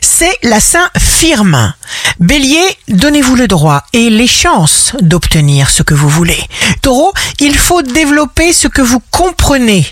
c'est la Saint-Firmin. Bélier, donnez-vous le droit et les chances d'obtenir ce que vous voulez. Taureau, il faut développer ce que vous comprenez.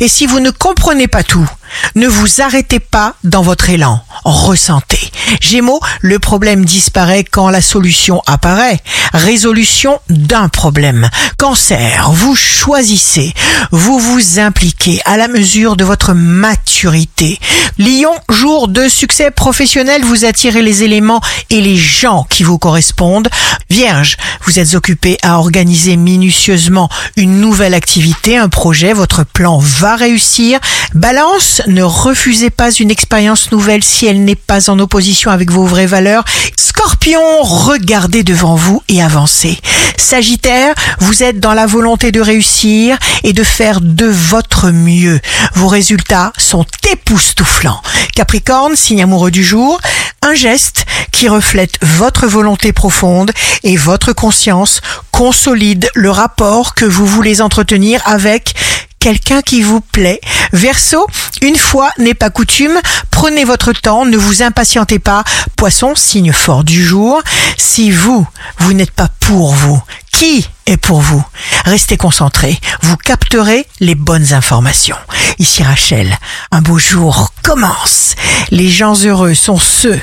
Et si vous ne comprenez pas tout, ne vous arrêtez pas dans votre élan. Ressentez. Gémeaux, le problème disparaît quand la solution apparaît. Résolution d'un problème. Cancer, vous choisissez. Vous vous impliquez à la mesure de votre maturité. Lion, jour de succès professionnel, vous attirez les éléments et les gens qui vous correspondent. Vierge, vous êtes occupé à organiser minutieusement une nouvelle activité, un projet, votre plan va réussir. Balance, ne refusez pas une expérience nouvelle si elle n'est pas en opposition avec vos vraies valeurs. Scorpion, regardez devant vous et avancez. Sagittaire, vous êtes dans la volonté de réussir et de faire de votre mieux. Vos résultats sont époustouflants. Capricorne, signe amoureux du jour, un geste qui reflète votre volonté profonde et votre conscience consolide le rapport que vous voulez entretenir avec quelqu'un qui vous plaît. Verseau, une fois n'est pas coutume, prenez votre temps, ne vous impatientez pas. Poisson, signe fort du jour, si vous, vous n'êtes pas pour vous, qui est pour vous? Restez concentré, vous capterez les bonnes informations. Ici Rachel, un beau jour commence. Les gens heureux sont ceux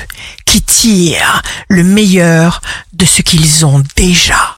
qui tirent le meilleur de ce qu'ils ont déjà.